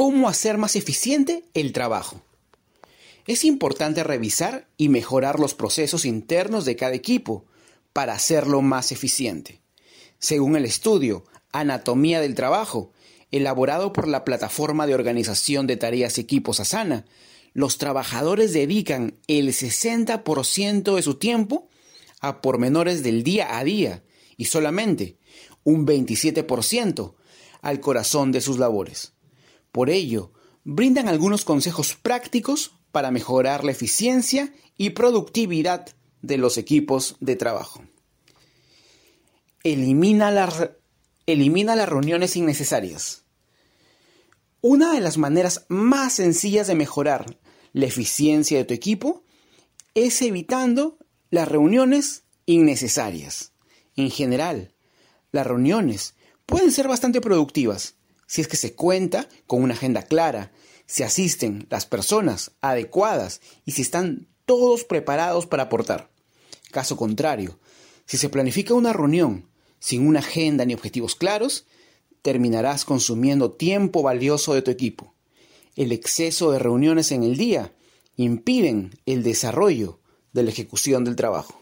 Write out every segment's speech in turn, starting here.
cómo hacer más eficiente el trabajo. Es importante revisar y mejorar los procesos internos de cada equipo para hacerlo más eficiente. Según el estudio Anatomía del Trabajo, elaborado por la plataforma de organización de tareas equipos Asana, los trabajadores dedican el 60% de su tiempo a pormenores del día a día y solamente un 27% al corazón de sus labores. Por ello, brindan algunos consejos prácticos para mejorar la eficiencia y productividad de los equipos de trabajo. Elimina las, reuniones innecesarias. Una de las maneras más sencillas de mejorar la eficiencia de tu equipo es evitando las reuniones innecesarias. En general, las reuniones pueden ser bastante productivas si es que se cuenta con una agenda clara, si asisten las personas adecuadas y si están todos preparados para aportar. Caso contrario, si se planifica una reunión sin una agenda ni objetivos claros, terminarás consumiendo tiempo valioso de tu equipo. El exceso de reuniones en el día impiden el desarrollo de la ejecución del trabajo.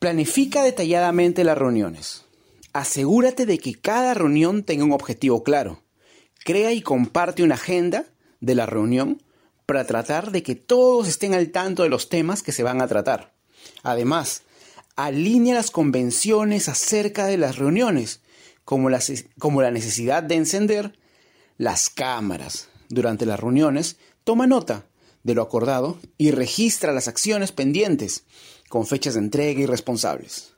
Planifica detalladamente las reuniones. Asegúrate de que cada reunión tenga un objetivo claro. Crea y comparte una agenda de la reunión para tratar de que todos estén al tanto de los temas que se van a tratar. Además, alinea las convenciones acerca de las reuniones, como, como la necesidad de encender las cámaras durante las reuniones, toma nota de lo acordado y registra las acciones pendientes con fechas de entrega y responsables.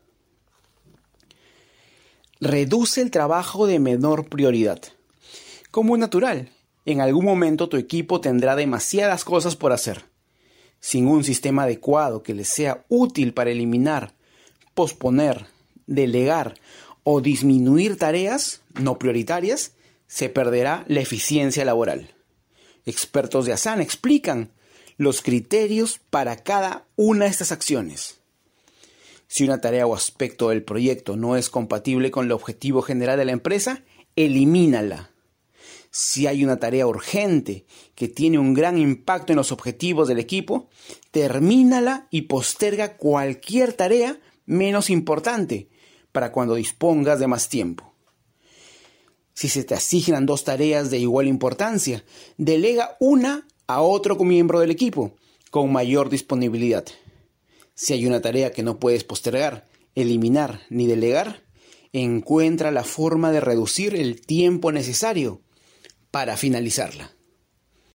Reduce el trabajo de menor prioridad. Como es natural, en algún momento tu equipo tendrá demasiadas cosas por hacer. Sin un sistema adecuado que les sea útil para eliminar, posponer, delegar o disminuir tareas no prioritarias, se perderá la eficiencia laboral. Expertos de Asana explican los criterios para cada una de estas acciones. Si una tarea o aspecto del proyecto no es compatible con el objetivo general de la empresa, elimínala. Si hay una tarea urgente que tiene un gran impacto en los objetivos del equipo, termínala y posterga cualquier tarea menos importante para cuando dispongas de más tiempo. Si se te asignan dos tareas de igual importancia, delega una a otro miembro del equipo con mayor disponibilidad. Si hay una tarea que no puedes postergar, eliminar ni delegar, encuentra la forma de reducir el tiempo necesario para finalizarla.